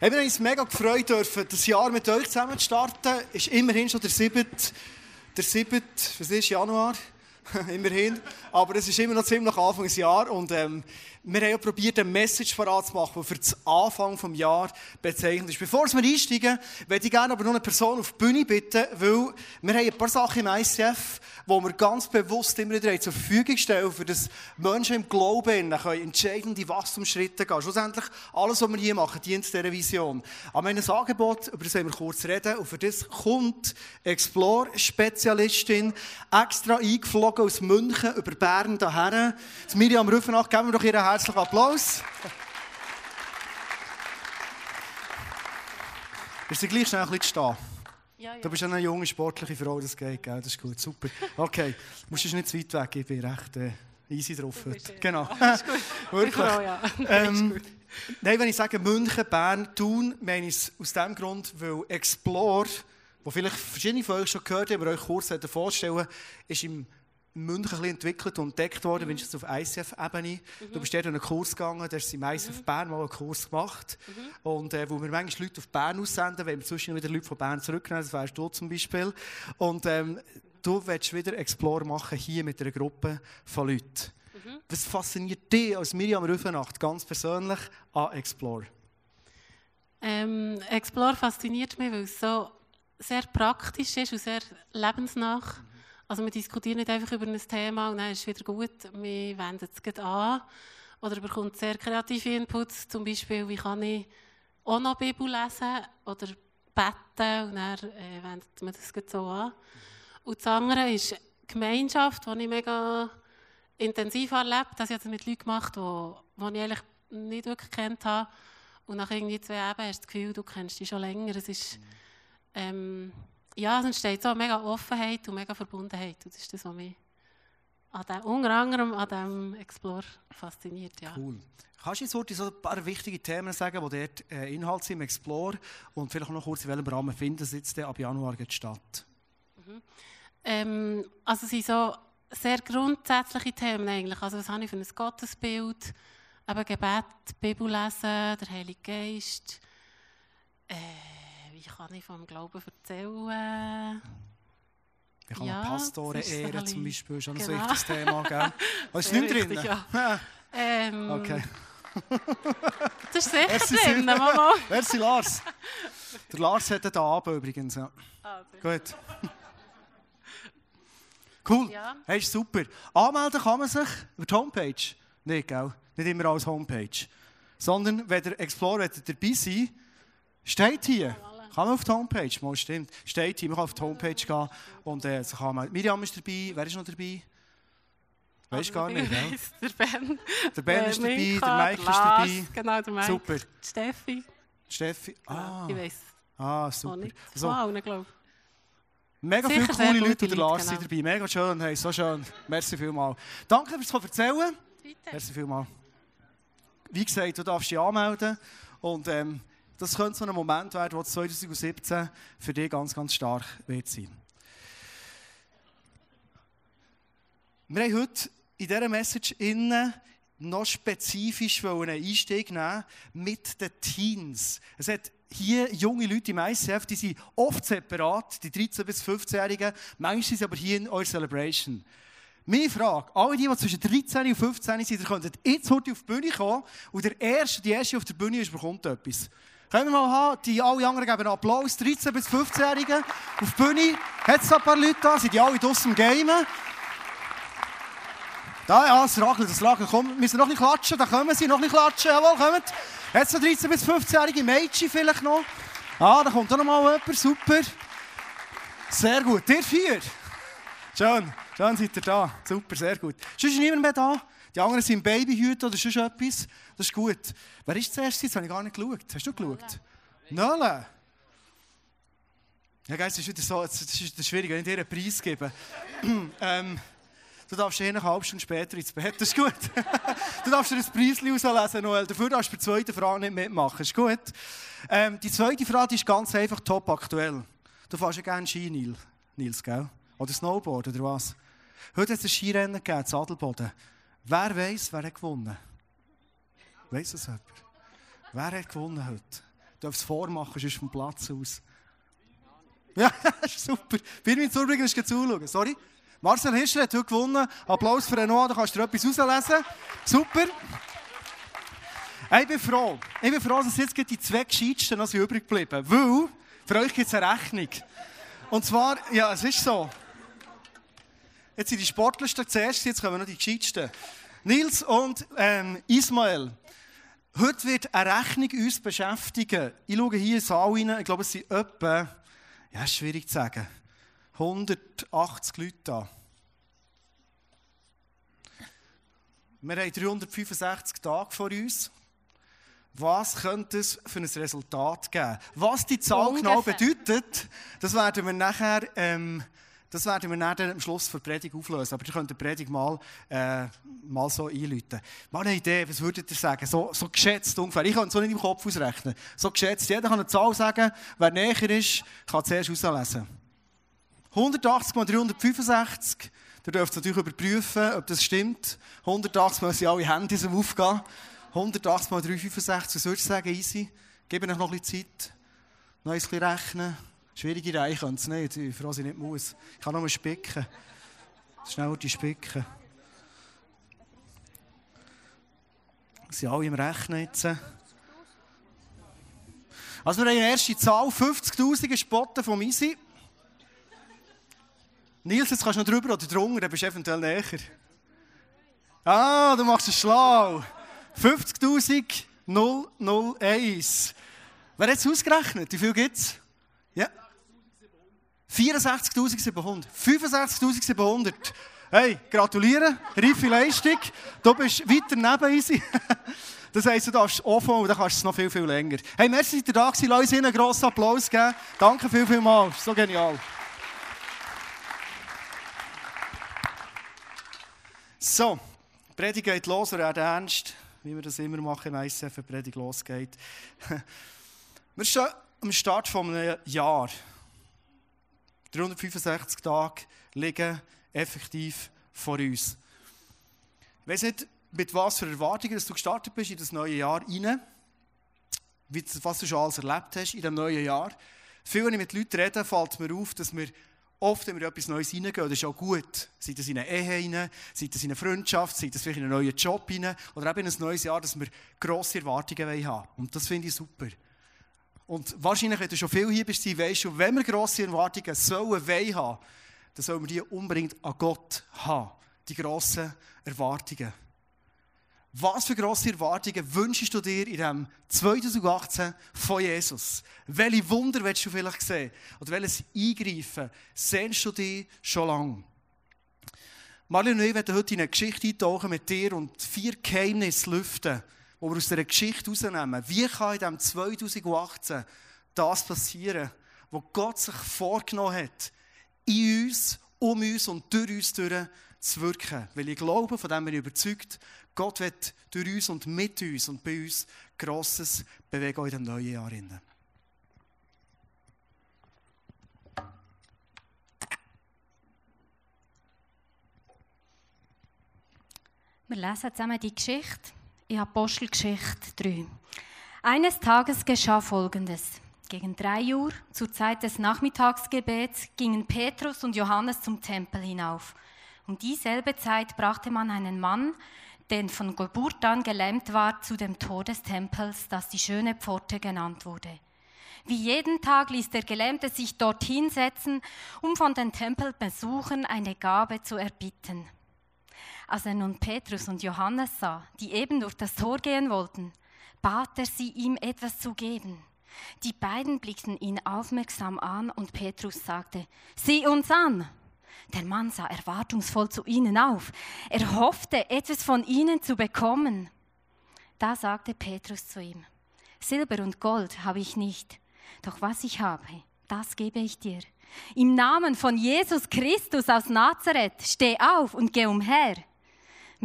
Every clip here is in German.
Wir haben uns mega gefreut, dürfen, das Jahr mit euch zusammen zu starten. Ist immerhin schon der 7. Der 7. Was ist Januar? immerhin. Aber es ist immer noch ziemlich Anfang des Jahres. Und ähm, wir haben ja probiert, eine Message parat die für den Anfang des Jahres bezeichnet ist. Bevor wir einsteigen, würde ich gerne aber noch eine Person auf die Bühne bitten, weil wir haben ein paar Sachen im ICF, die wir ganz bewusst immer wieder zur Verfügung stellen, für das Menschen im Glauben können entscheidende Wachstumsschritte gehen. Schlussendlich, alles, was wir hier machen, dient dieser Vision. Aber ein Angebot, über das wir kurz reden, und für das kommt Explore-Spezialistin extra eingeflogen aus München über Bern daher. Miriam Rüffenach, geben wir doch ihren herzlichen Applaus. Bist du gleich schnell ein bisschen stehen? Ja, ja. Du bist eine junge, sportliche Frau, das geht, gell? das ist gut, super. Okay, du musst nicht zu weit weg, ich bin recht äh, easy drauf heute. Bist, genau. Alles gut. Wirklich. Frau, ja. ähm, nein, wenn ich sage München, Bern, Thun, meine ich es aus dem Grund, weil Explore, wo vielleicht verschiedene von euch schon gehört haben, aber euch kurz vorstellen, ist im München ein entwickelt und entdeckt worden, mhm. wenn auf ICF-Ebene. Mhm. Du bist dort einen Kurs gegangen, der hast im ICF mhm. Bern mal einen Kurs gemacht. Mhm. Und äh, wo wir manchmal Leute auf Bern aussenden, wenn wir zwischen wieder Leute von Bern zurücknehmen, das wärst du zum Beispiel. Und ähm, du willst wieder Explore machen hier mit einer Gruppe von Leuten. Was fasziniert dich als Miriam Rüfenacht ganz persönlich an Explore? Ähm, Explore fasziniert mich, weil es so sehr praktisch ist und sehr lebensnah. Mhm. Also wir diskutieren nicht einfach über ein Thema und dann ist es wieder gut, wir wenden es an. Oder bekommt sehr kreative Inputs, zum Beispiel, wie kann ich auch noch Bibel lesen oder beten und dann äh, wendet man das so an. Und das andere ist Gemeinschaft, die ich mega intensiv erlebt habe. Das habe ich mit Leuten gemacht, die, die ich eigentlich nicht wirklich kennt habe. Und nach irgendwie zwei Jahren hast du das Gefühl, du kennst die schon länger. Es ist, ähm, ja, es entsteht so mega Offenheit und mega Verbundenheit. Und das ist das, was mich an dem, unter anderem an diesem Explore fasziniert. Ja. Cool. Kannst du jetzt so ein paar wichtige Themen sagen, die dort äh, Inhalt sind im Explore und vielleicht noch kurz, in welchem Rahmen finden sie jetzt ab Januar statt? Mhm. Ähm, also es sind so sehr grundsätzliche Themen eigentlich. Also was habe ich für ein Gottesbild? Eben Gebet, Bibel lesen, der Heilige Geist. Äh, wie kann ich vom Glauben erzählen? Wie kann ja, Pastoren ehren zum Beispiel? Schon genau. ein wichtiges Thema, gell? Was ist nicht drin? Ja. ähm, okay. das ist sicher Merci drin, Mama. Merci, Lars. Der Lars hat den Abend übrigens. Ja. Ah, Gut. Cool. Ja. Hey, ist super. Anmelden kann man sich über die Homepage. Nicht, gell? Nicht immer als Homepage. Sondern, wenn der Explorer dabei sein steht hier. Kann man auf die Homepage, mal stimmt. Steht hier, man kann auf die Homepage gehen und äh, so kann man, Miriam ist dabei, wer ist noch dabei? Weißt du gar nicht, gell? Der Ben. Der Ben ist dabei, Minka, der Mike ist dabei. Genau, der Mike. Super. Steffi. Steffi, ah. Ich weiß. Ah, super. So. Wow, nicht glaube Mega Sicher viele coole Leute und der Lars genau. dabei. Mega schön, hey, so schön. Merci vielmals. Danke fürs Erzählen. Bitte. Merci vielmals. Wie gesagt, du darfst dich anmelden und ähm, das könnte so ein Moment werden, der 2017 für dich ganz, ganz stark wird sein. Wir haben heute in dieser Message innen noch spezifisch einen Einstieg nehmen mit den Teens. Es hat hier junge Leute im ICF, die sind oft separat, die 13- bis 15-Jährigen, manchmal sind sie aber hier in eurer Celebration. Meine Frage, alle die, die zwischen 13 und 15 sind, ihr könntet jetzt heute auf die Bühne kommen und der Erste, die Erste auf der Bühne ist, bekommt etwas. Können wir mal haben, die alle anderen geben Applaus, 13- bis 15-Jährigen auf der Bühne. Hat es ein paar Leute da, sind die alle draussen im Gamen? Da, ja, das Ragel, das Ragel. Komm, müssen noch ein klatschen, da kommen sie, noch ein klatschen, jawohl, kommt. Jetzt so 13- bis 15-jährige Mädchen vielleicht noch. Ah, da kommt auch noch mal jemand, super. Sehr gut, ihr vier. Schön, schön seid ihr da, super, sehr gut. Sonst ist niemand mehr da. Die anderen sind Babyhüte oder sonst etwas. Das ist gut. Wer ist zuerst? Das habe ich gar nicht geschaut. Hast du geschaut? Nölle. Ja, es ist wieder so, es ist schwierig, wenn ich dir einen Preis gebe. ähm, du darfst eh eine halbe Stunde später ins Bett, das ist gut. du darfst dir ein Preis auslesen, Noel. Dafür darfst du bei der zweiten Frage nicht mitmachen, das ist gut. Ähm, die zweite Frage ist ganz einfach top aktuell. Du fährst ja gerne Ski, Nils, gell? Oder Snowboard, oder was? Heute hat es ein Skirennen gegeben, in Adelboden. Wer weiß, wer hat gewonnen? Weiß es jemand? Wer hat gewonnen heute? darf es vormachen, sonst vom Platz aus. Ja, super. Birmin Zurbrücken ist zuschauen. Sorry. Marcel Hischel hat heute gewonnen. Applaus für Noah, da kannst du etwas rauslesen. Super. Ich bin froh. Ich bin froh, dass jetzt die zwei Gescheitsten noch übrig geblieben Weil, für euch gibt es eine Rechnung. Und zwar, ja, es ist so. Jetzt sind die Sportlersten zuerst, jetzt kommen noch die Gescheitsten. Nils und ähm, Ismael. Heute wird eine Rechnung uns beschäftigen. Ich schaue hier in den Saal rein, ich glaube, es sind etwa, ja, schwierig zu sagen, 180 Leute da. Wir haben 365 Tage vor uns. Was könnte es für ein Resultat geben? Was die Zahl genau Ungefähr. genau bedeutet, das werden wir nachher ähm, das werden wir dann am Schluss der Predigt auflösen. Aber ihr könnt die Predigt mal, äh, mal so einläuten. Mal eine Idee, was würdet ihr sagen? So, so geschätzt ungefähr. Ich kann es so nicht im Kopf ausrechnen. So geschätzt. Jeder kann eine Zahl sagen. Wer näher ist, kann zuerst auslesen. 180 mal 365. Ihr dürft natürlich überprüfen, ob das stimmt. 180 mal sind alle Handys am Aufgehen. 180 mal 365. Was würdest du sagen, easy? Gebe euch noch ein bisschen Zeit. Noch ein bisschen rechnen. Schwierige Reihe kann es nicht, ich froh, dass ich nicht muss. Ich kann nur spicken. Schnell die spicken. Sie sind alle im Rechnen jetzt. Also wir haben eine erste Zahl, 50'000 gespotten vom Easy. Nils, jetzt kannst du noch drüber oder drunter, dann bist du eventuell näher. Ah, du machst es schlau. 50.001. Wer hat es ausgerechnet? Wie viel gibt es? Ja. 64.700. 65.700. Hey, gratuliere, reife Leistung. Du bist weiter neben uns. Das heisst, du darfst offen und dann kannst du es noch viel, viel länger. Hey, merci, dass ihr da gewesen. Lass uns einen grossen Applaus geben. Danke viel, viel mal. So genial. So, die Predigt geht los, wir werden ernst, wie wir das immer machen im ICF, wenn die Predigt losgeht. Wir stehen am Start von einem Jahr. 365 Tage liegen effektiv vor uns. Ich weiß nicht, mit was für Erwartungen dass du gestartet bist in das neue Jahr rein, was du schon alles erlebt hast in diesem neuen Jahr. Viel, wenn ich mit Leuten rede, fällt mir auf, dass wir oft, wenn wir etwas Neues hineingehen, das ist auch gut. Sei das in eine Ehe hinein, sei das in eine Freundschaft, sei das vielleicht in einen neuen Job hinein oder eben in ein neues Jahr, dass wir grosse Erwartungen haben Und das finde ich super. Und wahrscheinlich, wenn du schon viel hier bist, weißt du, wenn wir grosse Erwartungen sollen, wollen haben, dann sollen wir die unbedingt an Gott haben. Die grossen Erwartungen. Was für grosse Erwartungen wünschst du dir in diesem 2018 von Jesus? Welche Wunder willst du vielleicht sehen? Oder welches Eingreifen sehnst du dir schon lange? Marlene und ich werden heute in eine Geschichte eintauchen mit dir und vier Geheimnisse lüften die wir aus dieser Geschichte herausnehmen. Wie kann in diesem 2018 das passieren, was Gott sich vorgenommen hat, in uns, um uns und durch uns durch zu wirken? Weil ich glaube, von dem bin ich überzeugt, Gott wird durch uns und mit uns und bei uns Grosses bewegen in diesem neuen Jahr. Wir lesen zusammen die Geschichte in Apostelgeschichte 3. Eines Tages geschah Folgendes. Gegen drei Uhr, zur Zeit des Nachmittagsgebets, gingen Petrus und Johannes zum Tempel hinauf. Um dieselbe Zeit brachte man einen Mann, der von Geburt an gelähmt war, zu dem Tor des Tempels, das die schöne Pforte genannt wurde. Wie jeden Tag ließ der Gelähmte sich dorthin setzen, um von den Tempelbesuchern eine Gabe zu erbitten. Als er nun Petrus und Johannes sah, die eben durch das Tor gehen wollten, bat er sie, ihm etwas zu geben. Die beiden blickten ihn aufmerksam an und Petrus sagte, sieh uns an. Der Mann sah erwartungsvoll zu ihnen auf. Er hoffte, etwas von ihnen zu bekommen. Da sagte Petrus zu ihm, Silber und Gold habe ich nicht, doch was ich habe, das gebe ich dir. Im Namen von Jesus Christus aus Nazareth, steh auf und geh umher.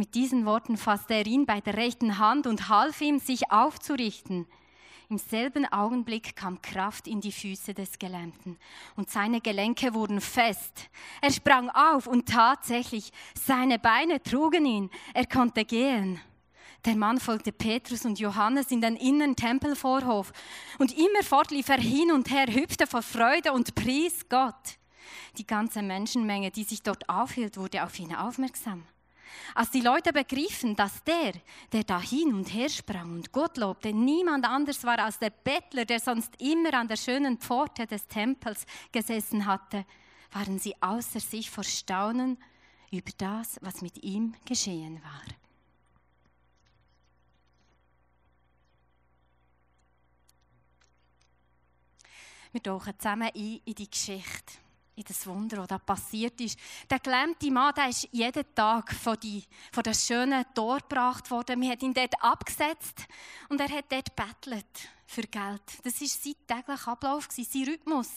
Mit diesen Worten fasste er ihn bei der rechten Hand und half ihm, sich aufzurichten. Im selben Augenblick kam Kraft in die Füße des Gelähmten und seine Gelenke wurden fest. Er sprang auf und tatsächlich, seine Beine trugen ihn. Er konnte gehen. Der Mann folgte Petrus und Johannes in den inneren Tempelvorhof und immerfort lief er hin und her, hüpfte vor Freude und pries Gott. Die ganze Menschenmenge, die sich dort aufhielt, wurde auf ihn aufmerksam. Als die Leute begriffen, dass der, der da hin und her sprang und Gott lobte, niemand anders war als der Bettler, der sonst immer an der schönen Pforte des Tempels gesessen hatte, waren sie außer sich vor Staunen über das, was mit ihm geschehen war. Wir tauchen zusammen ein in die Geschichte in das Wunder, das da passiert ist. Der gelähmte Mann, der ist jeden Tag von, die, von schönen Tor gebracht worden. Wir haben ihn dort abgesetzt und er hat dort bettelt für Geld. Das war sein täglicher Ablauf, sein Rhythmus.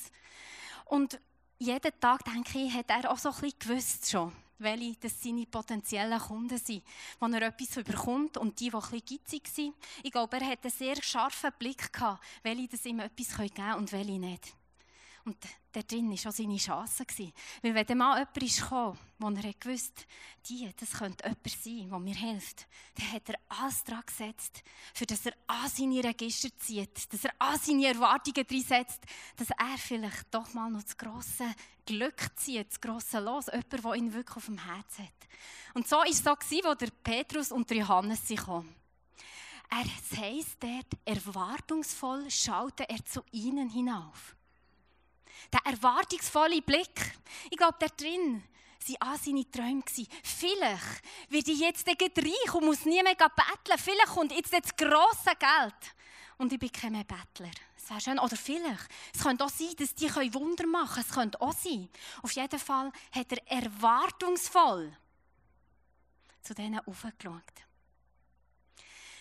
Und jeden Tag, denke ich, hat er auch so ein bisschen gewusst schon, welche das seine potenziellen Kunden sind, wo er etwas überkommt und die, die ein bisschen gitzig sind. Ich glaube, er hat einen sehr scharfen Blick gehabt, welche das ihm etwas geben können und welche nicht. Und da drin war auch seine Chance. Weil wenn der Mann jemand ist gekommen, wo er gewusst die, das könnte jemand sein, der mir hilft, dann hat er alles daran gesetzt, für dass er an seine Register zieht, dass er an seine Erwartungen setzt, dass er vielleicht doch mal noch das grosse Glück zieht, das grosse Los, jemand, der ihn wirklich auf dem Herz hat. Und so war es so, als der Petrus und der Johannes kamen. Er, es heisst dort, erwartungsvoll schaute er zu ihnen hinauf der erwartungsvolle Blick. Ich glaube, da drin waren all seine Träume. Vielleicht werde ich jetzt reich und muss nie mehr betteln. Vielleicht kommt jetzt das grosse Geld und ich bin kein Bettler. Das wäre schön. Oder vielleicht, es könnte auch sein, dass die Wunder machen können. Es könnte auch sein. Auf jeden Fall hat er erwartungsvoll zu denen aufgeschaut.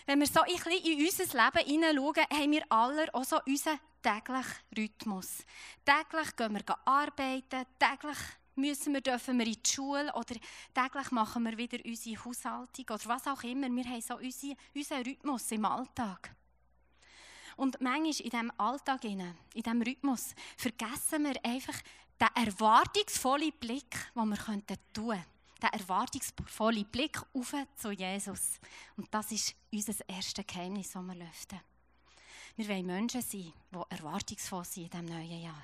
Wenn wir so ein bisschen in unser Leben hineinschauen, haben wir alle auch so unseren täglichen Rhythmus. Täglich gehen wir arbeiten, täglich müssen wir, dürfen wir in die Schule oder täglich machen wir wieder unsere Haushaltung oder was auch immer. Wir haben so unseren, unseren Rhythmus im Alltag. Und manchmal in diesem Alltag, in diesem Rhythmus, vergessen wir einfach den erwartungsvollen Blick, den wir tun könnten der erwartungsvolle Blick auf zu Jesus. Und das ist unser erstes Geheimnis, das wir lüften. Wir wollen Menschen sein, die erwartungsvoll sind in diesem neuen Jahr.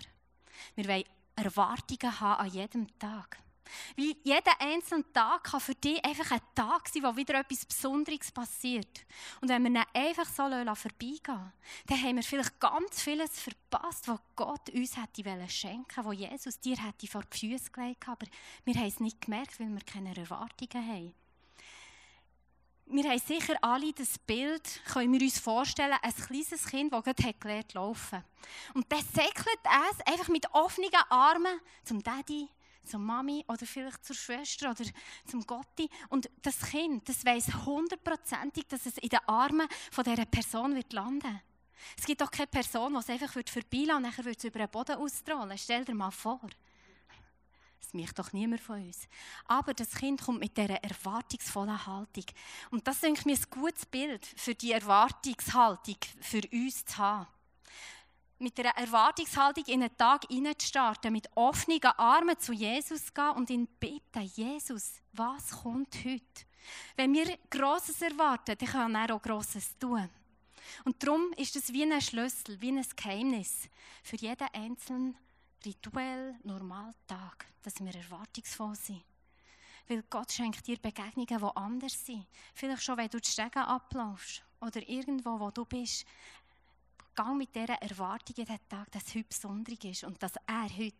Wir wollen Erwartungen haben an jedem Tag. Weil jeder einzelne Tag kann für dich einfach ein Tag sein, wo wieder etwas Besonderes passiert. Und wenn wir ihn einfach so vorbeigehen dann haben wir vielleicht ganz vieles verpasst, was Gott uns hätte schenken wollen, was Jesus dir hätte vor die Füße gelegt aber wir haben es nicht gemerkt, weil wir keine Erwartungen haben. Wir haben sicher alle das Bild, können wir uns vorstellen, ein kleines Kind, das gerade gelernt laufen. Und dann säckelt es einfach mit offenen Armen zum Daddy, zur Mami oder vielleicht zur Schwester oder zum Gotti. Und das Kind, das weiß hundertprozentig, dass es in den Armen von dieser Person wird landen Es gibt doch keine Person, die es einfach vorbeilassen und nachher wird es über den Boden ausrollen. Stell dir mal vor. Das möchte doch niemand von uns. Aber das Kind kommt mit dieser erwartungsvollen Haltung. Und das ist mir ein gutes Bild für die Erwartungshaltung für uns zu haben mit einer Erwartungshaltung in einen Tag hineinzustarten, mit offenen Armen zu Jesus zu gehen und ihn bitten, Jesus, was kommt heute? Wenn wir Grosses erwarten, dann können wir auch Grosses tun. Und darum ist es wie ein Schlüssel, wie ein Geheimnis für jeden einzelnen rituell normalen Tag, dass wir erwartungsvoll sind. Weil Gott schenkt dir Begegnungen, die anders sind. Vielleicht schon, wenn du die Stege ablaufst oder irgendwo, wo du bist, Gang mit dieser Erwartung in den Tag, dass es heute besonders ist und dass er heute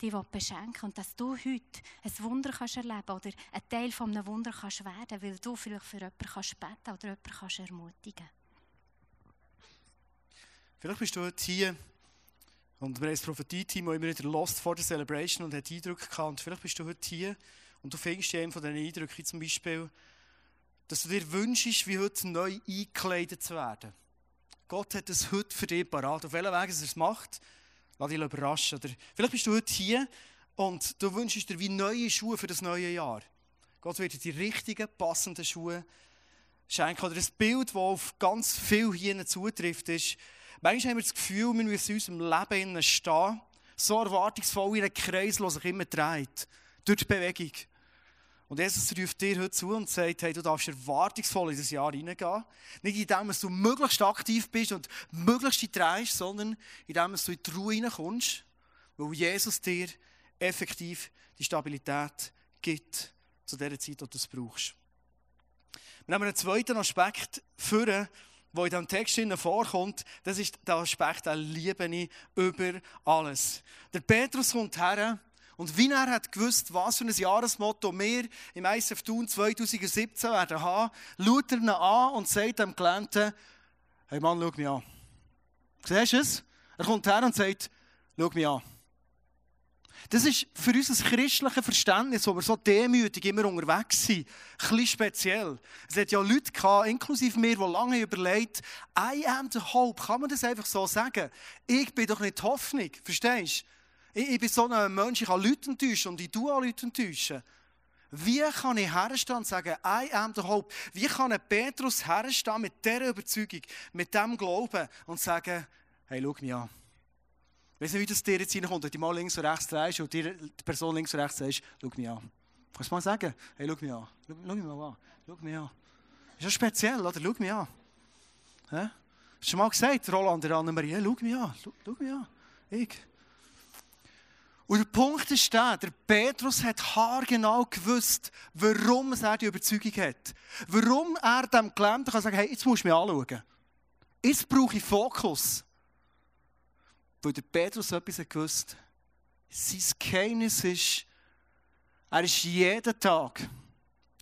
dich beschenken und dass du heute ein Wunder kannst erleben oder ein Teil von einem Wunder kannst werden, weil du vielleicht für jemanden kannst beten oder jemanden kannst ermutigen. Vielleicht bist du heute hier und wir haben das Prophetie-Team immer wieder lost vor der Celebration und hat Eindrücke gehabt. Und vielleicht bist du heute hier und du fängst einen von diesen Eindrücken zum Beispiel, dass du dir wünschst, wie heute neu eingekleidet zu werden. Gott hat es heute für dich parat. Auf welchem Weg er es macht, lass dich überraschen. Oder vielleicht bist du heute hier und du wünschst dir wie neue Schuhe für das neue Jahr. Gott wird dir die richtigen, passenden Schuhe schenken. Oder ein Bild, das auf ganz viel hier zutrifft, ist, manchmal haben wir das Gefühl, wir müssen in unserem Leben stehen, so erwartungsvoll in einem Kreis, der sich immer dreht, durch die Bewegung. Und Jesus ruft dir heute zu und sagt, hey, du darfst erwartungsvoll in das Jahr hineingehen. Nicht indem dass du möglichst aktiv bist und möglichst drehst, sondern indem dass du in die Ruhe hineinkommst, weil Jesus dir effektiv die Stabilität gibt zu der Zeit, die du es brauchst. Wir haben einen zweiten Aspekt führen, der in diesem Text vorkommt. Das ist der Aspekt, der liebe ich über alles. Der Petrus kommt her und wie er hat gewusst, was für ein Jahresmotto wir im ISF Thun 2017 werden haben, schaut er ihn an und sagt dem Klienten, hey Mann, schau mich an. Siehst du es? Er kommt her und sagt, schau mich an. Das ist für unser christliches Verständnis, wo wir so demütig immer unterwegs sind, ein bisschen speziell. Es hat ja Leute gehabt, inklusive mir, die lange überlegt, I am the hope. Kann man das einfach so sagen? Ich bin doch nicht die Hoffnung. Verstehst du? Ich, ich bin so ein Mensch, ich kann Leute enttäuschen und ich tue auch Leute enttäuschen. Wie kann ich herstehen und sagen, I am the hope? Wie kann ein Petrus herstehen mit dieser Überzeugung, mit diesem Glauben und sagen, hey, schau mich an. Ich weiß nicht, wie das dir jetzt reinkommt, wenn du mal links und rechts drehst und dir die Person links und rechts sagst, schau mich an. Kannst du mal sagen, hey, schau mich an. Schau, schau mich mal an. Schau mich an. Ist ja speziell, oder? Schau mich an. Hä? Hast du schon mal gesagt, Roland, der Annemarie, schau mich an. Schau, schau mich an. Ich. Und der Punkt ist der, der Petrus hat haargenau gewusst, warum er die Überzeugung hat. Warum er dem Gelähmten kann sagen, hey, jetzt musst du mich anschauen. Jetzt brauche ich Fokus. Weil der Petrus etwas gewusst. Sein Geheimnis ist, er ist jeden Tag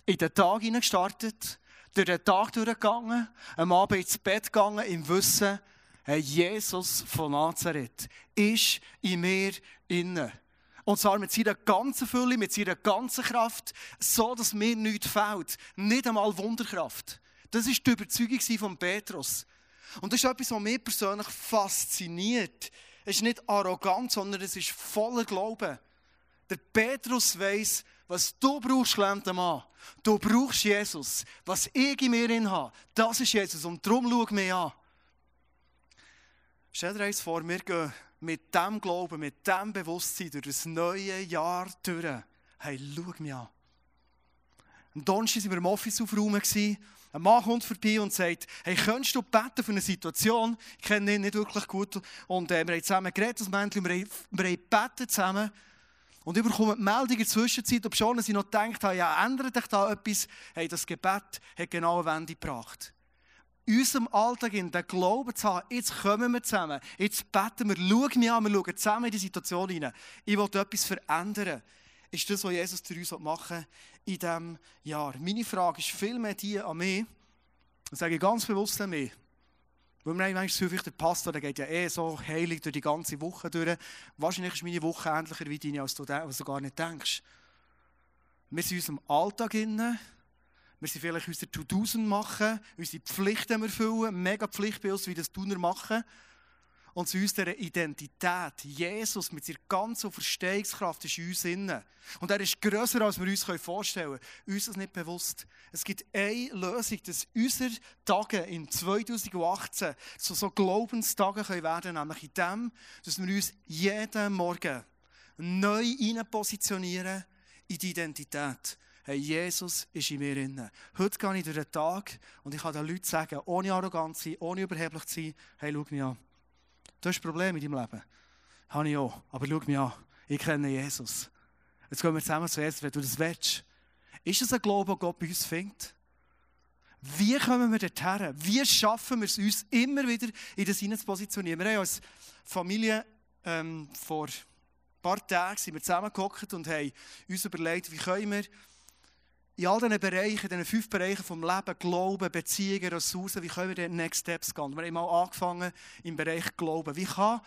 in den Tag hineingestartet, durch den Tag durchgegangen, am Abend ins Bett gegangen, im Wissen, Jesus von Nazareth ist in mir inne. Und zwar mit seiner ganzen Fülle, mit seiner ganzen Kraft, so dass mir nichts fehlt. Nicht einmal Wunderkraft. Das ist die Überzeugung von Petrus. Und das ist etwas, was mich persönlich fasziniert. Es ist nicht arrogant, sondern es ist voller Glauben. Der Petrus weiß, was du brauchst, gelähmter Mann. Du brauchst Jesus. Was ich in mir habe, das ist Jesus. Und darum schau mich an. Stell dir eins vor, wir gehen mit dem Glauben, mit dem Bewusstsein durch das neue Jahr durch. Hey, schau mich an. Am Donnerstag waren wir im Office aufräumen. Ein Mann kommt vorbei und sagt, hey, könntest du beten für eine Situation? Ich kenne ihn nicht wirklich gut. Und äh, wir haben zusammen geredet, das Männchen, wir haben, wir haben gebetet zusammen. Und ich bekomme die Meldung in der Zwischenzeit, ob schon sie noch gedacht haben, ja, ändert sich da etwas? Hey, das Gebet hat genau eine Wende gebracht in unserem Alltag in den Glauben zu haben, jetzt kommen wir zusammen, jetzt beten wir, schau mich an, wir schauen zusammen in die Situation hinein. Ich will etwas verändern. Ist das, was Jesus für uns machen in diesem Jahr? Meine Frage ist vielmehr die an mich, das sage ich ganz bewusst an mich, weil wir manchmal häufig der Pastor, der geht ja eh so heilig durch die ganze Woche durch. Wahrscheinlich ist meine Woche ähnlicher wie deine, als du, als du gar nicht denkst. Wir sind in unserem Alltag innen, wir sind vielleicht unsere To-Dos machen, unsere Pflichten erfüllen, mega Pflicht bei uns, wie das Tuner machen. Und zu unserer Identität, Jesus mit seiner ganzen Verstehungskraft ist in uns inne. Und er ist grösser, als wir uns vorstellen können. Uns ist nicht bewusst. Es gibt eine Lösung, dass unsere Tage in 2018 zu so Glaubenstagen können werden können, nämlich in dem, dass wir uns jeden Morgen neu positionieren in die Identität hey, Jesus ist in mir drin. Heute gehe ich durch den Tag und ich kann den Leuten sagen, ohne arrogant zu sein, ohne überheblich zu sein, hey, schau mich an. Du hast ein Problem in deinem Leben. Habe ich auch. Aber schau mich an. Ich kenne Jesus. Jetzt gehen wir zusammen zu Jesus, wenn du das willst. Ist es ein Glaube, den Gott bei uns findet? Wie kommen wir dorthin? Wie schaffen wir es uns immer wieder in das hinein zu positionieren? Wir haben als Familie ähm, vor ein paar Tagen sind zusammengehockt und haben uns überlegt, wie können wir in all diesen Bereichen, diesen fünf Bereichen vom Leben, Glauben, Beziehungen, Ressourcen, wie können wir den Next Steps gehen? Wir haben mal angefangen im Bereich Glauben. Wie kann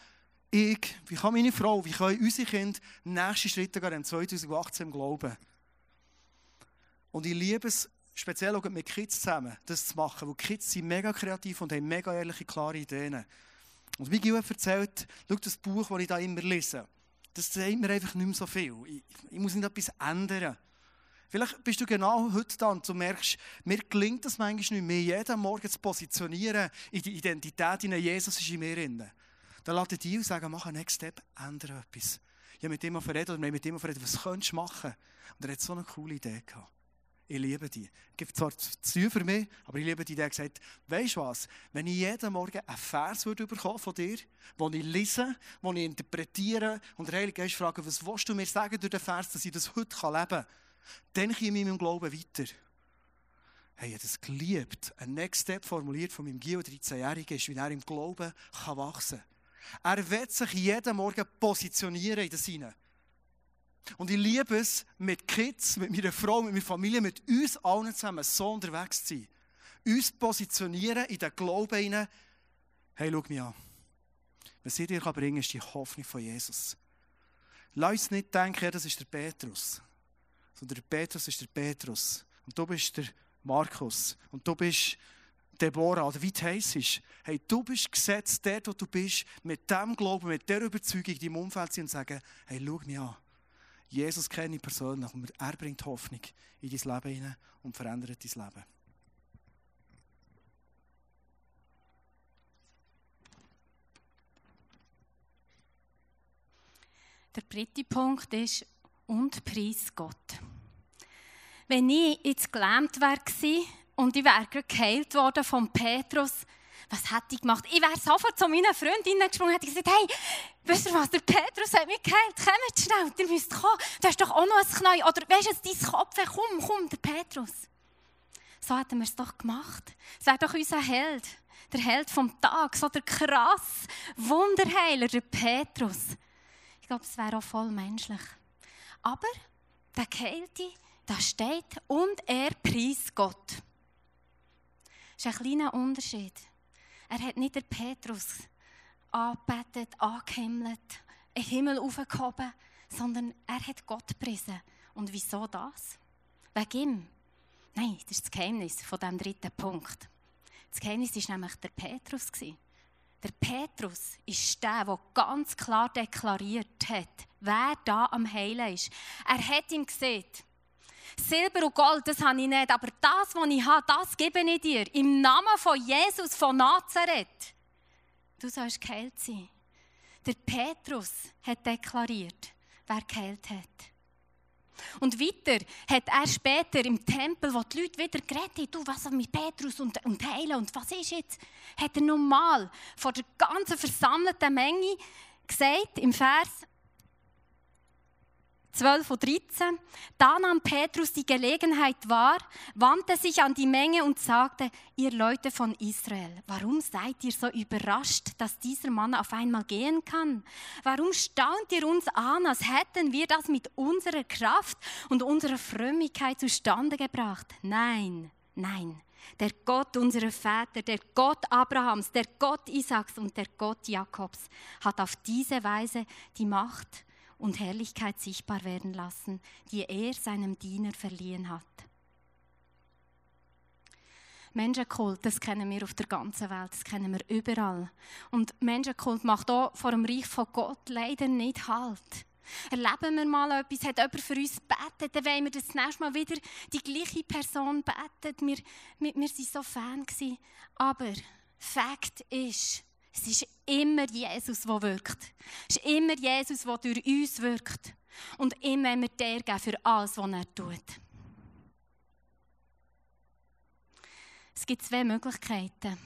ich, wie kann meine Frau, wie können unsere Kinder nächste Schritte gehen in 2018 im Glauben? Und ich liebe es, speziell auch mit Kids zusammen, das zu machen, weil Kids sind mega kreativ und haben mega ehrliche, klare Ideen. Und wie Gil erzählt, schau das Buch, das ich da immer lese, das zeigt mir einfach nicht mehr so viel. Ich, ich muss nicht etwas ändern. Vielleicht bist du genau heute da und du merkst, mir gelingt es manchmal nicht mehr, jeden Morgen zu positionieren in die Identität, in Jesus ist in mir drin. Dann lade dich und sagen, mach einen Next Step, ändere etwas. Ich habe mit ihm verredet oder mit ihm verredet, was könntest du machen? Und er hat so eine coole Idee gehabt. ich liebe dich. Es gibt zwar zu für mich, aber ich liebe dich. Der hat gesagt, weißt du was, wenn ich jeden Morgen einen Vers würde bekommen von dir, den ich lese, den ich interpretiere und der Heilige Geist fragt, was willst du mir sagen durch den Vers, dass ich das heute leben kann, dann komme ich in meinem Glauben weiter. Hey, ich habe das geliebt. Ein Next Step formuliert von meinem Gio, 13-Jährigen, ist, wie er im Glauben kann wachsen kann. Er wird sich jeden Morgen positionieren in das Hinein. Und ich liebe es, mit Kids, mit meiner Frau, mit meiner Familie, mit uns allen zusammen so unterwegs zu sein. Uns positionieren in den Glauben hinein. Hey, schau mich an. Was ich dir bringen kann, ist die Hoffnung von Jesus. Lass uns nicht denken, das ist der Petrus. Sondern der Petrus ist der Petrus. Und du bist der Markus. Und du bist Deborah, oder wie du heisst. Hey, du bist gesetzt, dort, wo du bist, mit dem Glauben, mit der Überzeugung in deinem Umfeld sein und sagen, hey, schau mich an. Jesus kenne ich persönlich und er bringt Hoffnung in dein Leben hinein und verändert dein Leben. Der dritte Punkt ist, und preis Gott. Wenn ich jetzt gelähmt wäre und ich wäre geheilt worden von Petrus, was hätte ich gemacht? Ich wäre sofort zu meinen Freundinnen gesprungen und hätte gesagt, hey, wisst ihr was, der Petrus hat mich geheilt, kommt schnell, ihr müsst kommen, du hast doch auch noch ein Knie, oder weißt du, dein Kopf, komm, komm, der Petrus. So hätten wir es doch gemacht. Es wäre doch unser Held, der Held vom Tag, so der krass Wunderheiler, der Petrus. Ich glaube, es wäre auch voll menschlich. Aber der Geheilte, da steht, und er preist Gott. Das ist ein kleiner Unterschied. Er hat nicht den Petrus angebetet, angehimmelt, den Himmel aufgehoben, sondern er hat Gott gepriesen. Und wieso das? Wegen ihm. Nein, das ist das Geheimnis von dem dritten Punkt. Das Geheimnis war nämlich der Petrus. Der Petrus ist der, der ganz klar deklariert hat, wer da am Heilen ist. Er hat ihm gesehen, Silber und Gold, das habe ich nicht, aber das, was ich habe, das gebe ich dir. Im Namen von Jesus von Nazareth. Du sollst geheilt sein. Der Petrus hat deklariert, wer geheilt hat. Und weiter hat er später im Tempel, wo die Leute wieder geredet haben, du, was mit Petrus und, und Heilen und was ist jetzt, hat er nochmal vor der ganzen versammelten Menge gesagt, im Vers 12 und 13. Da nahm Petrus die Gelegenheit wahr, wandte sich an die Menge und sagte, ihr Leute von Israel, warum seid ihr so überrascht, dass dieser Mann auf einmal gehen kann? Warum staunt ihr uns an, als hätten wir das mit unserer Kraft und unserer Frömmigkeit zustande gebracht? Nein, nein. Der Gott unserer Väter, der Gott Abrahams, der Gott Isaaks und der Gott Jakobs hat auf diese Weise die Macht und Herrlichkeit sichtbar werden lassen, die er seinem Diener verliehen hat. Menschenkult, das kennen wir auf der ganzen Welt, das kennen wir überall. Und Menschenkult macht auch vor dem Reich von Gott leider nicht Halt. Erleben wir mal etwas, hat jemand für uns betet, dann wollen wir das nächste Mal wieder die gleiche Person beten. Wir, wir, wir waren so Fan. Aber Fakt ist, es ist immer Jesus, der wirkt. Es ist immer Jesus, der durch uns wirkt. Und immer wir der geben für alles, was er tut. Es gibt zwei Möglichkeiten.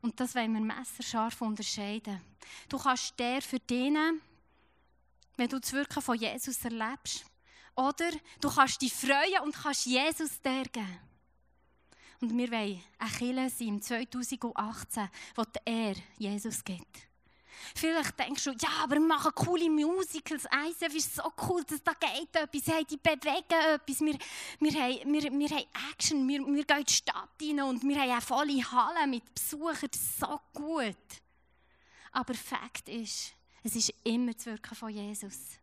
Und das wollen wir messerscharf unterscheiden. Du kannst der für dienen, wenn du das Wirken von Jesus erlebst. Oder du kannst dich freuen und kannst Jesus der geben. Und wir wollen eine Kirche sein im 2018, wo er Jesus gibt. Vielleicht denkst du, ja, aber wir machen coole Musicals. ICF ist so cool, dass da geht etwas. Hey, die bewegen etwas. Wir, wir, haben, wir, wir haben Action. Wir, wir gehen in die Stadt rein und wir haben eine volle Halle mit Besuchern. Das ist so gut. Aber Fakt ist, es ist immer das Wirken von Jesus.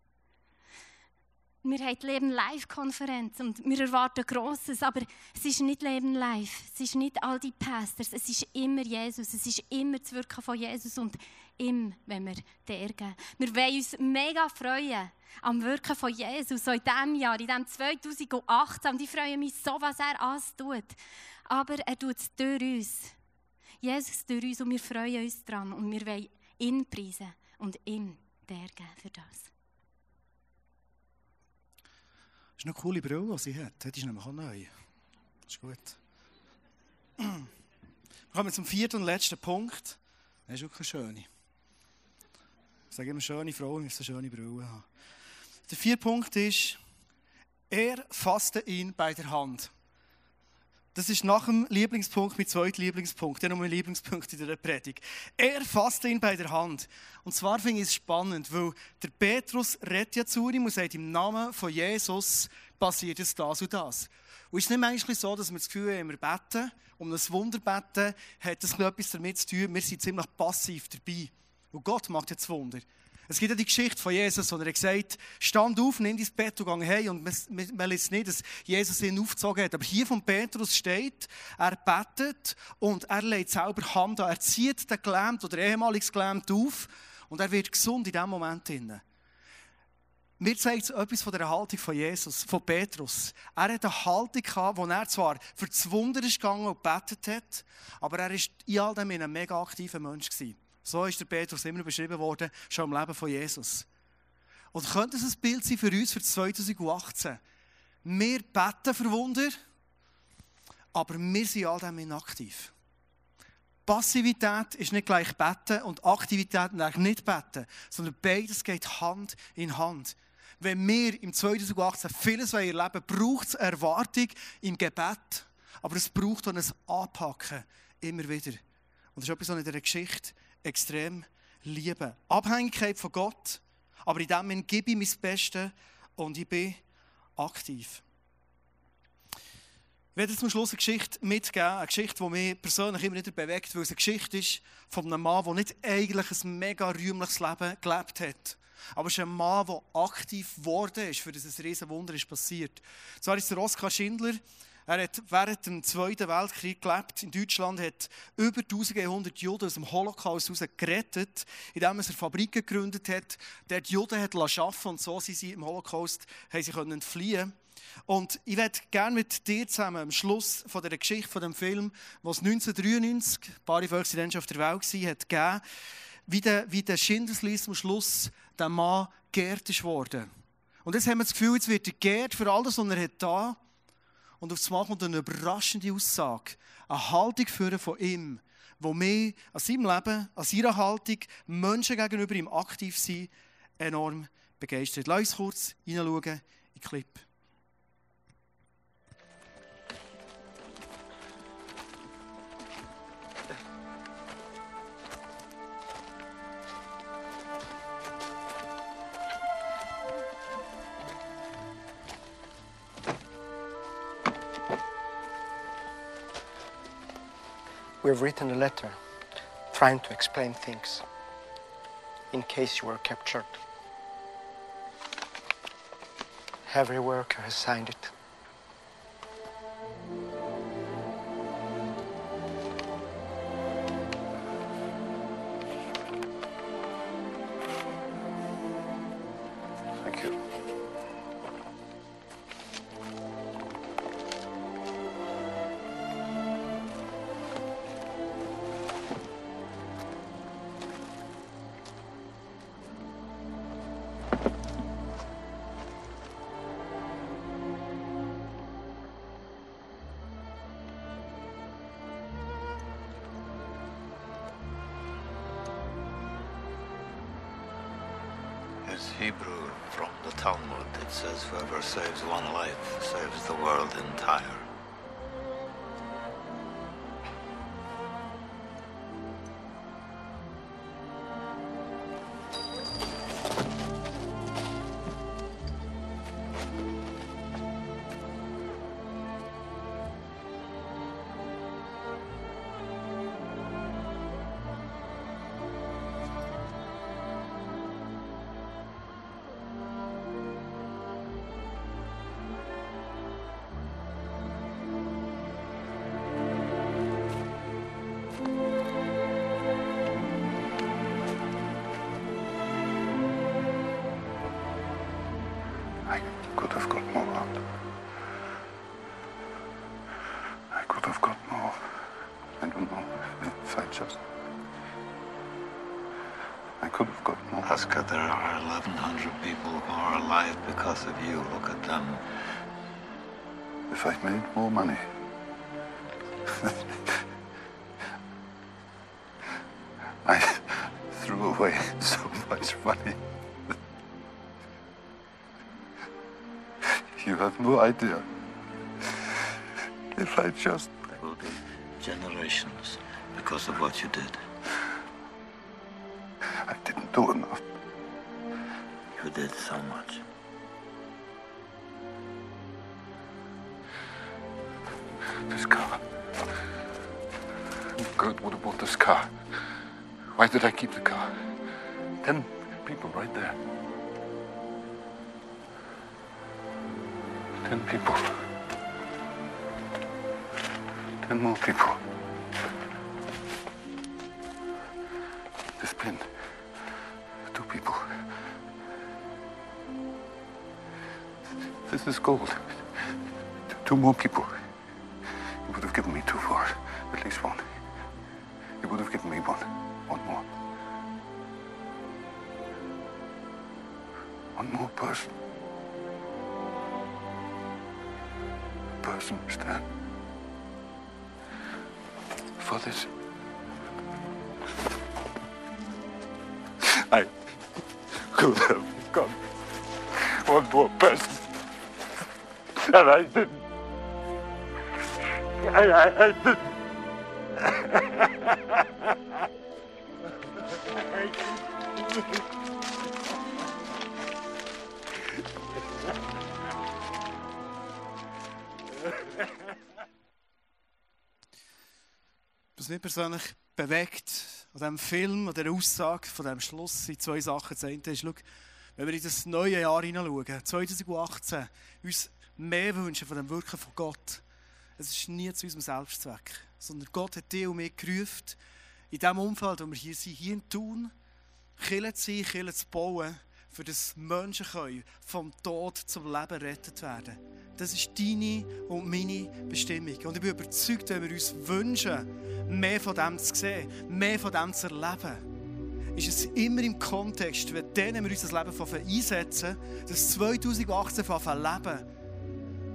Wir haben die Leben Live-Konferenz und wir erwarten Grosses, aber es ist nicht Leben Live, es ist nicht all die Pastors, es ist immer Jesus, es ist immer das Wirken von Jesus und ihm, wenn wir der geben. Wir wollen uns mega freuen am Wirken von Jesus, so in diesem Jahr, in diesem 2018 und ich freue mich so, was er alles tut. Aber er tut es durch uns. Jesus durch uns und wir freuen uns daran und wir wollen ihn preisen und ihm der geben für das. Das ist eine coole Brille, die sie hat. Die ist nämlich auch neu. Ist gut. Wir kommen zum vierten und letzten Punkt. Er ist wirklich schön. Ich sage immer, schöne Frauen müssen schöne Brille haben. Der vierte Punkt ist, er fasste ihn bei der Hand. Das ist nach dem Lieblingspunkt mein zweiter Lieblingspunkt, der noch mein Lieblingspunkt in der Predigt. Er fasste ihn bei der Hand. Und zwar finde ich es spannend, weil der Petrus redet ja zu ihm und sagt, im Namen von Jesus passiert jetzt das und das. Und ist es nicht manchmal so, dass wir das Gefühl haben, wir beten, um ein Wunder beten, hat das etwas damit zu tun, wir sind ziemlich passiv dabei. Und Gott macht jetzt Wunder. Es gibt ja die Geschichte von Jesus, wo er gesagt hat, stand auf, nimm dein Bett und geh hey. Und man, man liest nicht, dass Jesus ihn aufgezogen hat. Aber hier von Petrus steht, er betet und er legt selber Hand an. Er zieht den Gelähmten oder ehemaliges Gelähmten auf und er wird gesund in diesem Moment. Mir zeigt es etwas von der Haltung von Jesus, von Petrus. Er hat eine Haltung gehabt, wo er zwar für das Wunder ist gegangen und betet hat, aber er war in all dem ein mega aktiver Mensch gewesen. So ist der Petrus immer beschrieben worden, schon im Leben von Jesus. Und könnte es ein Bild sein für uns für 2018? Wir beten für Wunder, aber wir sind all dem inaktiv. Passivität ist nicht gleich beten und Aktivität nicht beten, sondern beides geht Hand in Hand. Wenn wir im 2018 vieles erleben braucht es Erwartung im Gebet, aber es braucht auch ein Anpacken immer wieder. Und das ist etwas, was in dieser Geschichte extrem lieben. Abhängigkeit von Gott, aber in dem Moment gebe ich mein Bestes und ich bin aktiv. Ich werde zum Schluss eine Geschichte mitgeben, eine Geschichte, die mich persönlich immer wieder bewegt, weil es eine Geschichte ist von einem Mann, der nicht eigentlich ein mega rühmliches Leben gelebt hat. Aber es ist ein Mann, der aktiv geworden ist, für das ein riesen Wunder ist passiert. Zwar ist der Oskar Schindler, er hat während dem Zweiten Weltkrieg gelebt. In Deutschland hat über 1100 Juden aus dem Holocaust heraus gerettet, indem er Fabriken gegründet hat, der die Juden hat arbeiten und so sind sie im Holocaust können fliehen. Und ich werde gerne mit dir zusammen am Schluss von der Geschichte von dem Film, was 1993 Barry Volksredentschaft auf der Welt war, hat gegeben, wie der, wie der Schindlerslist am Schluss der Mann geehrt ist worden. Und jetzt haben wir das Gefühl, jetzt wird er geehrt für alles, was er hat da. Und auf einmal kommt eine überraschende Aussage, eine Haltung führen von ihm, wo mehr an seinem Leben, an seiner Haltung, Menschen gegenüber ihm aktiv sind, enorm begeistert. Lass uns kurz hineinschauen in den Clip. We have written a letter trying to explain things in case you were captured. Every worker has signed it. Saves one life I could have got more out. I could have got more. I don't know if I just. I could have got more. Oscar, there are 1,100 people who are alive because of you. Look at them. If I'd made more money. No idea. If I just. There will be generations because of what you did. I didn't do enough. You did so much. This car. Would have bought this car. Why did I keep would have given me two for it. At least one. You would have given me one. One more. One more person. A person, Stan. For this. I could have become one more person. And I didn't. Was mich persönlich bewegt an diesem Film, an dieser Aussage, von diesem Schluss, sind zwei Sachen. Das eine ist, schau, wenn wir in das neue Jahr hineinschauen, 2018, uns mehr wünschen von dem Wirken von Gott, es ist nie zu unserem Selbstzweck, sondern Gott hat dich und mich gerufen, in dem Umfeld, wo wir hier sind, hier in Thun, Kirche zu sein, Kirche zu bauen, für das Menschen können vom Tod zum Leben rettet werden. Das ist deine und meine Bestimmung. Und ich bin überzeugt, wenn wir uns wünschen, mehr von dem zu sehen, mehr von dem zu erleben, ist es immer im Kontext, wenn denen wir unser Leben einsetzen, das 2018 leben,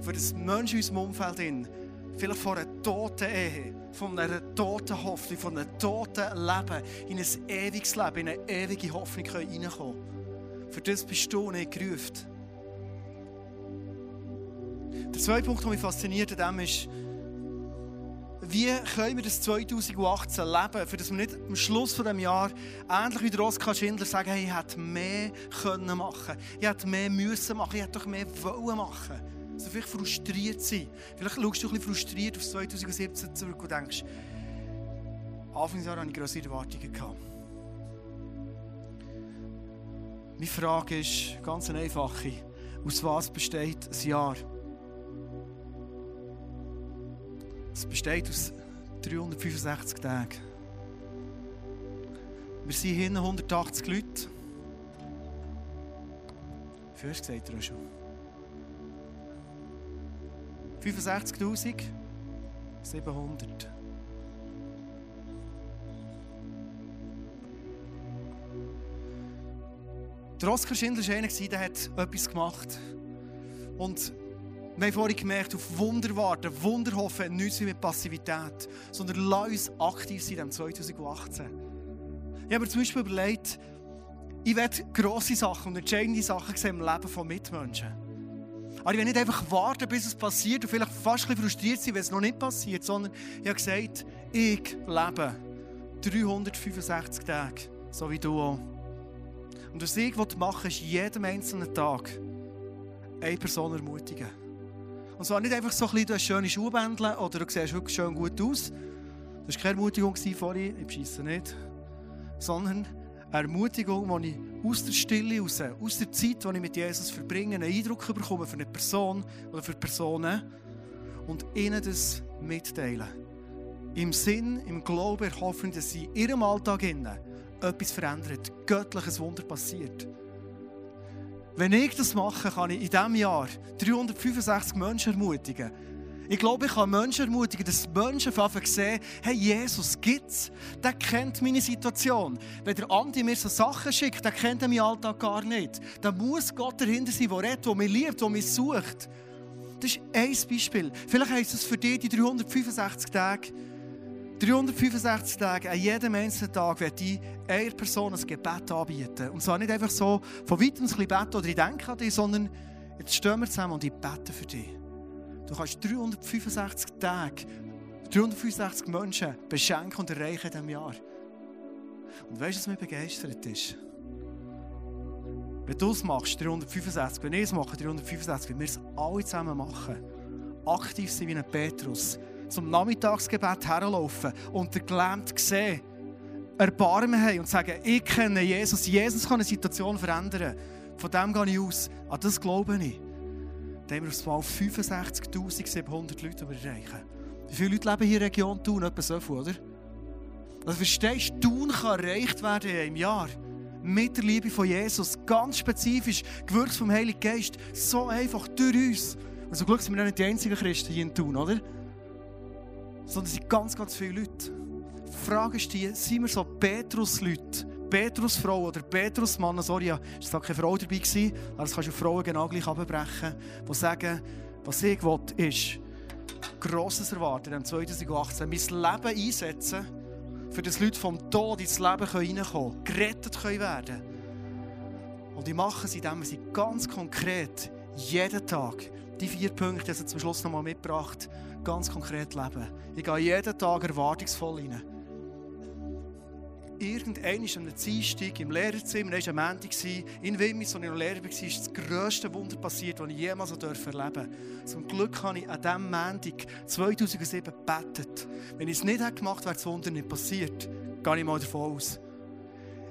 für das Menschen in unserem Umfeld vielleicht von einer toten Ehe, von einer toten Hoffnung, von einem toten Leben in ein ewiges Leben, in eine ewige Hoffnung reinkommen können. Für das bist du nicht gerufen. Der zweite Punkt, der mich fasziniert an dem ist, wie können wir das 2018 leben, für das wir nicht am Schluss dieses Jahres ähnlich wie der Oskar Schindler sagen, hey, ich hätte mehr können machen ich hätte mehr müssen machen, ich hätte doch mehr wollen machen. Also vielleicht frustriert sein. Vielleicht schaust du ein bisschen frustriert auf 2017 zurück und denkst, Anfangsjahr hatte ich grosse Erwartungen. Gehabt. Meine Frage ist ganz eine einfache. Aus was besteht ein Jahr? Es besteht aus 365 Tagen. Wir sind hier 180 Leute. Fürst gesagt er schon. 65.700. Der Oskar Schindler war einer, der hat etwas gemacht. Und wir haben vorhin gemerkt, auf Wunder warten, Wunder hoffen, nichts mit Passivität, sondern lass uns aktiv sein im 2018. Ich habe mir zum Beispiel überlegt, ich werde grosse Sachen und entscheidende Sachen sehen im Leben von Mitmenschen. Aber ich will nicht einfach warten, bis es passiert und vielleicht fast ein bisschen frustriert sein, wenn es noch nicht passiert, sondern ich habe gesagt, ich lebe 365 Tage, so wie du auch. Und was ich machen will, ist jeden einzelnen Tag eine Person ermutigen. Und zwar nicht einfach so ein bisschen, du hast schöne Schuhbändchen oder du siehst wirklich schön gut aus. Das war keine Ermutigung vorhin, ich bescheisse nicht. Sondern Ermutigung, die ich aus der Stille raus, aus der Zeit, die ich mit Jesus verbringe, einen Eindruck bekomme für eine Person oder für Personen und ihnen das mitteilen. Im Sinn, im Glauben, hoffen, dass sie in ihrem Alltag etwas verändert, göttliches Wunder passiert. Wenn ich das mache, kann ich in diesem Jahr 365 Menschen ermutigen. Ich glaube, ich kann Menschen ermutigen, dass Menschen einfach sehen, hey, Jesus gibt's. Der kennt meine Situation. Wenn der Andi mir so Sachen schickt, der kennt meinen Alltag gar nicht. Da muss Gott dahinter sein, der redet, der mich liebt, der mich sucht. Das ist ein Beispiel. Vielleicht heisst es für dich die 365 Tage, 365 Tage, an jedem einzelnen Tag werde ich einer Person ein Gebet anbieten. Und zwar nicht einfach so von weitem ein bisschen beten oder ich denke an dich, sondern jetzt stehen wir zusammen und ich bete für dich. Du kannst 365 Tage, 365 Menschen beschenken und erreichen in diesem Jahr. Und weißt du, was mich begeistert ist? Wenn du es machst, 365, wenn ich es mache, 365, wenn wir es alle zusammen machen, aktiv sind wie ein Petrus, zum Nachmittagsgebet herlaufen und der Gelähmte sehen, Erbarmen haben und sagen, ich kenne Jesus, Jesus kann eine Situation verändern. Von dem gehe ich aus. An das glaube ich. Dann haben wir aufs Mal 65'700 Leute erreichen. Wie viele Leute leben hier in der Region Thun? Etwa so viel, oder? Also verstehst du, Thun kann erreicht werden im Jahr mit der Liebe von Jesus, ganz spezifisch, gewirkt vom Heiligen Geist, so einfach durch uns. Und zum Glück sind wir nicht die einzigen Christen hier in Thun, oder? Sondern es sind ganz, ganz viele Leute. Die Frage ist die, sind wir so Petrus-Leute, Petrus-Frau oder Petrus-Mann, sorry, es war keine Frau dabei, aber das kannst du Frauen genau gleich abbrechen, die sagen, was ich will, ist, Grosses erwarten in 2018, mein Leben einsetzen, für das Leute vom Tod ins Leben reinkommen können, gerettet können werden Und ich mache es, indem sie ganz konkret jeden Tag die vier Punkte, die ich zum Schluss noch mal mitgebracht ganz konkret leben. Ich gehe jeden Tag erwartungsvoll rein. Irgendwann ist am Dienstag im Lehrerzimmer, er war am Montag, in Wimmis, als ich noch Lehrer war, ist das grösste Wunder passiert, das ich jemals erleben durfte. Zum Glück habe ich an diesem Montag 2007 gebetet. Wenn ich es nicht hätte gemacht hätte, wäre das Wunder nicht passiert. Gehe ich mal davon aus.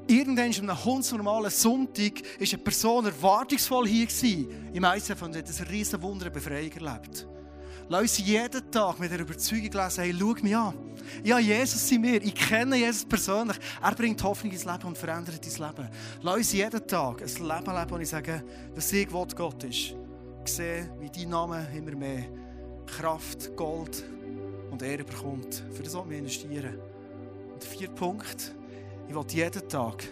Irgendwann an einem hundsnormalen Sonntag war eine Person erwartungsvoll hier. Im ICF und hat ein riesen Wunder Befreiung erlebt. Lass uns jeden Tag mit der Überzeugung lesen, hey, schau mich an. Ja, Jesus in mir. Ich kenne Jesus persönlich. Er bringt Hoffnung ins Leben und verändert dein Leben. Lass uns jeden Tag ein Leben leben, und ich sage, was ich will, Gott ist. Sehe, wie dein Name immer mehr Kraft, Gold und Ehre bekommt. Für das wollen wir investieren. Und der vierte Punkt, ich will jeden Tag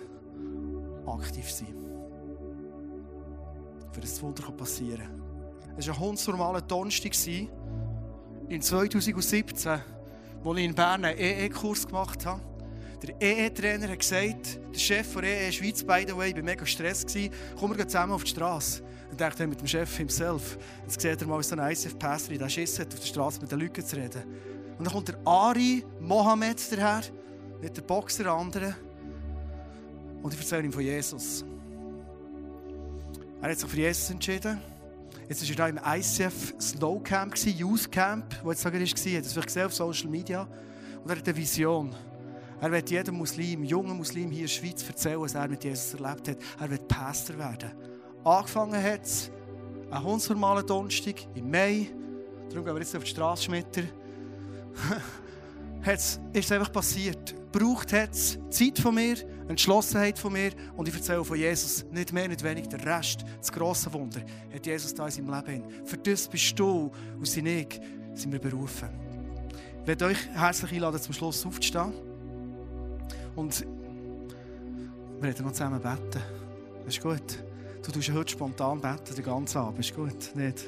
aktiv sein. Für das Wunder passieren kann. Es war ein hundsnormaler Donnerstag in 2017, als ich in Bern einen EE-Kurs gemacht habe. Der EE-Trainer hat gesagt, der Chef der EE Schweiz, by the way, war mega Stress, komm, wir zusammen auf die Straße. Und dachte mit dem Chef himself. Jetzt sieht er mal so einen ICF-Pastor, der Schiss hat, auf der Straße mit den Leuten zu reden. Und dann kommt der Ari Mohammed daher, nicht der Boxer, der andere. Und ich erzähle ihm von Jesus. Er hat sich für Jesus entschieden. Jetzt war er da im ICF Slow Camp, Youth Camp, wo jetzt sogar war. Hat es vielleicht gesehen auf Social Media. Und er hat eine Vision. Er wird jedem Muslim, jungen Muslim hier in der Schweiz erzählen, was er mit Jesus erlebt hat. Er wird Pastor werden. Angefangen hat es an hundsnormalen Donnerstag im Mai. Darum gehen wir jetzt auf die Straße schmettern. ist es einfach passiert. Braucht es Zeit von mir, Entschlossenheit von mir und ich erzähle von Jesus. Nicht mehr, nicht weniger. Der Rest, das grosse Wunder, hat Jesus da in seinem Leben. Für das bist du und sind ich, sind wir berufen. Ich werde euch herzlich einladen, zum Schluss aufzustehen. Und wir werden noch zusammen beten. Das ist gut. Du tust heute spontan beten, den ganzen Abend. Ist gut? Nicht?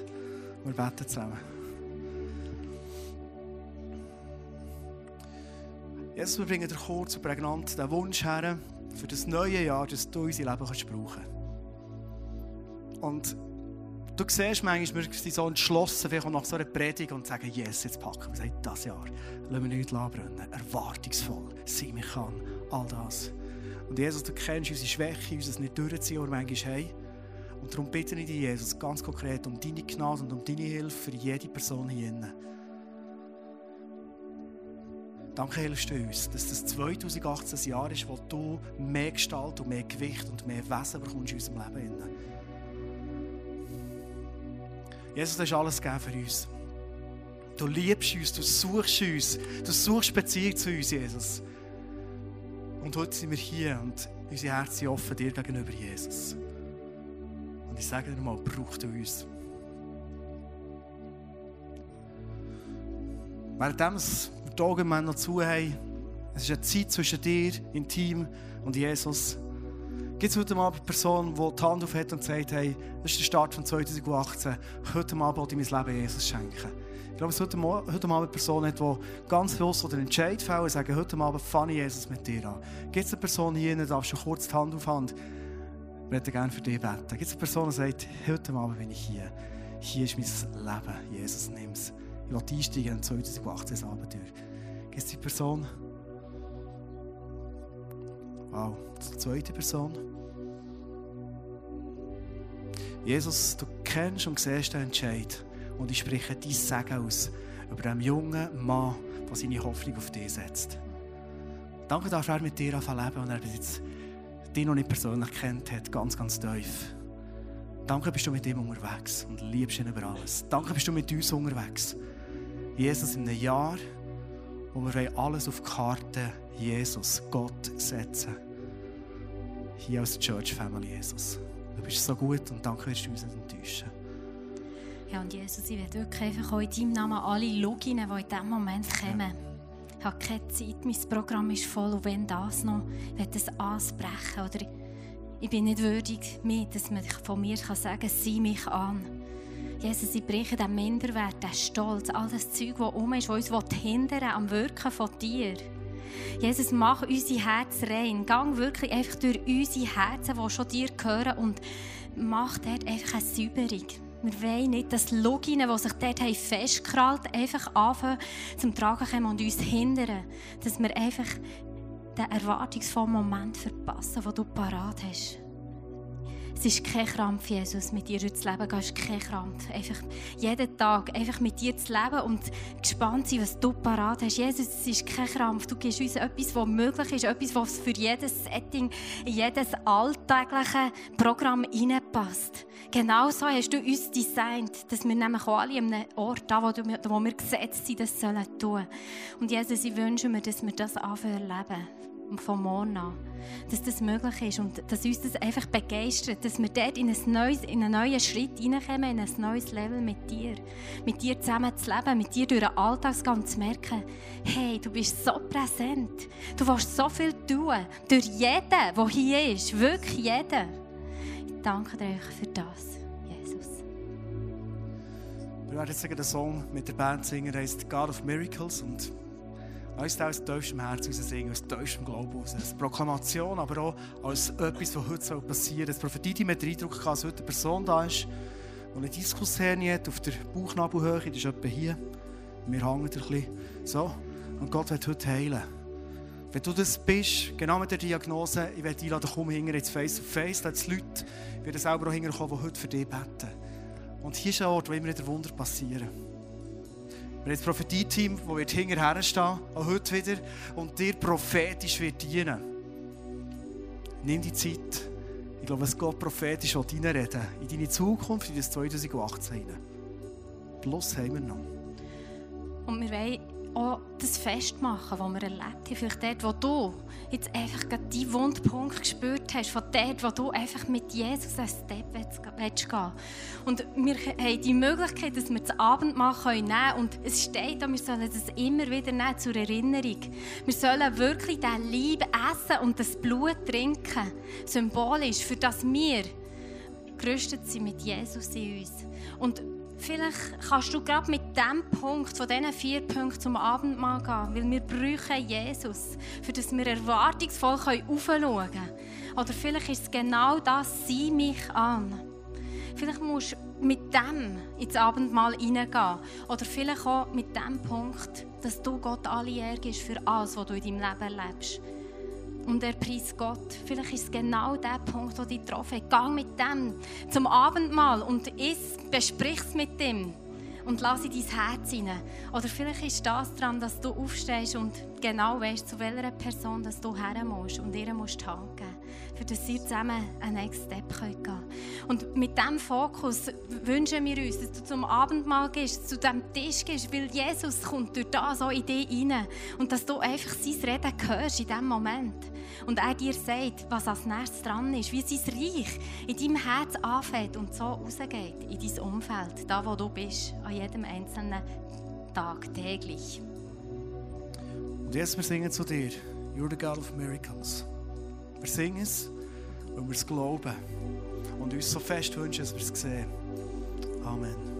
Wir beten zusammen. Jesus, wir bringen dir kurz und prägnant den Wunsch her, für das neue Jahr, dass du unser Leben kannst brauchen Und du siehst manchmal, wir sind so entschlossen, vielleicht nach so einer Predigt und sagen, yes, jetzt packen wir es das Jahr. Lassen wir nichts brennen. Erwartungsvoll sein wir kann. All das. Und Jesus, du kennst unsere Schwäche, unser nicht durchziehen, was wir manchmal haben. Und darum bitte ich dich, Jesus, ganz konkret um deine Gnade und um deine Hilfe für jede Person hier drinnen. Danke hilfst du uns, dass das 2018 ein Jahr ist, wo du mehr Gestalt und mehr Gewicht und mehr Wesen bekommst in unserem Leben. Jesus, du hast alles gegeben für uns. Du liebst uns, du suchst uns, du suchst Beziehung zu uns, Jesus. Und heute sind wir hier und unsere Herzen offen dir gegenüber, Jesus. Und ich sage dir mal, braucht uns. Währenddem die Augen noch zu haben. Es ist eine Zeit zwischen dir, im Team und Jesus. Gibt es heute Abend eine Person, die die Hand auf hat und sagt, hey, das ist der Start von 2018, heute Abend wollte ich mein Leben Jesus schenken. Ich glaube, es heute, heute Abend eine Person hat, die ganz bewusst den Entscheid fällt und sagt, heute Abend fange ich Jesus mit dir an. Gibt es eine Person hier, die darfst du kurz die Hand auf Hand, ich gerne für dich beten. Gibt es eine Person, die sagt, heute Abend bin ich hier. Hier ist mein Leben. Jesus, nimm es. Will einsteigen in 2018 Abenteuer. Gibt es die Person? Wow, die zweite Person. Jesus, du kennst und siehst den Entscheid. Und ich spreche dein Segen aus über den jungen Mann, der seine Hoffnung auf dich setzt. Danke, dass er mit dir anfangen leben und er bis jetzt dich noch nicht persönlich kennt hat, ganz, ganz tief. Danke, bist du mit ihm unterwegs und liebst ihn über alles. Danke, bist du mit uns unterwegs. Jesus, in einem Jahr, wo wir alles auf die Karte Jesus, Gott setzen. Hier als Church Family, Jesus. Du bist so gut und danke, wirst du uns nicht enttäuschen. Ja, und Jesus, ich werde wirklich einfach auch in deinem Namen alle Loginnen, die in diesem Moment kommen. Ja. Ich habe keine Zeit, mein Programm ist voll und wenn das noch, ich werde das ansprechen oder ich bin nicht würdig, dass man von mir kann sagen kann, sieh mich an. Jesus, ich breche den Minderwert, den Stolz, all das Zeug, das um ist, das uns hindern am Wirken von dir. Jesus, mach unser Herz rein. Gang wirklich einfach durch unsere Herzen, die schon dir gehören und mach dort einfach eine Säuberung. Wir wollen nicht, dass Loginen, die sich dort festgekrallt haben, einfach anfangen zum Tragen kommen und uns hindern. Dass wir einfach den erwartungsvollen Moment verpassen, den du parat hast. Es ist kein Krampf, Jesus, mit dir zu leben. Es ist kein Krampf. Einfach jeden Tag einfach mit dir zu leben und gespannt sein, was du parat hast. Jesus, es ist kein Krampf. Du gibst uns etwas, was möglich ist, etwas, was für jedes Setting, in jedes alltägliche Programm hineinpasst. Genau so hast du uns designt, dass wir nämlich alle an einem Ort, da wo, wo wir gesetzt sind, das sollen tun. Und Jesus, ich wünsche mir, dass wir das anfangen erleben von an. Dass das möglich ist und dass uns das einfach begeistert, dass wir dort in, ein neues, in einen neuen Schritt hineinkommen, in ein neues Level mit dir. Mit dir zusammen zu leben, mit dir durch den Alltag zu merken, hey, du bist so präsent. Du willst so viel tun. Durch jeden, der hier ist. Wirklich jeden. Ich danke dir für das, Jesus. Wir werden jetzt den Song mit der Band singen, der heißt God of Miracles und Weißt du, aus tiefstem Herzen raus singen, aus tiefstem Glauben raus. Als Proklamation, aber auch als etwas, was heute passieren soll. Das Prophetie, die mir den Eindruck dass heute eine Person da ist, die eine Diskushernie hat auf der Bauchnabelhöhe, das ist etwa hier. Wir hängen ein bisschen so. Und Gott wird heute heilen. Wenn du das bist, genau mit der Diagnose, ich werde einladen, komm hinter jetzt face to face, da die Leute, werden selber auch hinterkommen, die heute für dich beten. Und hier ist ein Ort, wo immer wieder Wunder passieren. Wir haben das Prophetie-Team, das hinterher stehen auch heute wieder, und dir prophetisch wird dienen. Nimm die Zeit. Ich glaube, es Gott prophetisch reinreden in deine Zukunft, in das 2018 Plus haben wir noch. Und wir wollen auch das festmachen, was wir erlebt haben. Vielleicht dort, wo du jetzt einfach deinen Wundpunkt gespürt hast, von dort, wo du einfach mit Jesus einen Step willst gehen Und wir haben die Möglichkeit, dass wir das Abendmahl nehmen können. Und es steht da, wir sollen das immer wieder nehmen zur Erinnerung. Wir sollen wirklich diesen Leib essen und das Blut trinken. Symbolisch, für das wir gerüstet sind mit Jesus in uns. Und Vielleicht kannst du gerade mit diesem Punkt, von diesen vier Punkten zum Abendmahl gehen, weil wir brauchen Jesus, für das wir erwartungsvoll aufschauen können. Oder vielleicht ist es genau das, sieh mich an. Vielleicht musst du mit dem ins Abendmahl hineingehen. Oder vielleicht auch mit dem Punkt, dass du Gott alle Ehre für alles, was du in deinem Leben erlebst. Und er preist Gott. Vielleicht ist es genau der Punkt, der dich getroffen hat. Geh mit dem zum Abendmahl und iss, besprich es mit ihm und lass in dein Herz hinein. Oder vielleicht ist das daran, dass du aufstehst und genau weißt, zu welcher Person dass du her musst und ihr musst die Hand geben, für dass ihr zusammen einen Next Step gehen könnt. Und mit diesem Fokus wünschen wir uns, dass du zum Abendmahl gehst, zu diesem Tisch gehst, weil Jesus kommt durch das so in dich hinein und dass du einfach sein Reden hörst in diesem Moment. Und er dir sagt, was als nächstes dran ist, wie sein Reich in deinem Herz anfängt und so rausgeht in dein Umfeld, da wo du bist, an jedem einzelnen Tag, täglich. Und jetzt wir singen zu dir, You're the God of Miracles. Wir singen es weil wir es glauben und uns so fest wünschen, dass wir es sehen. Amen.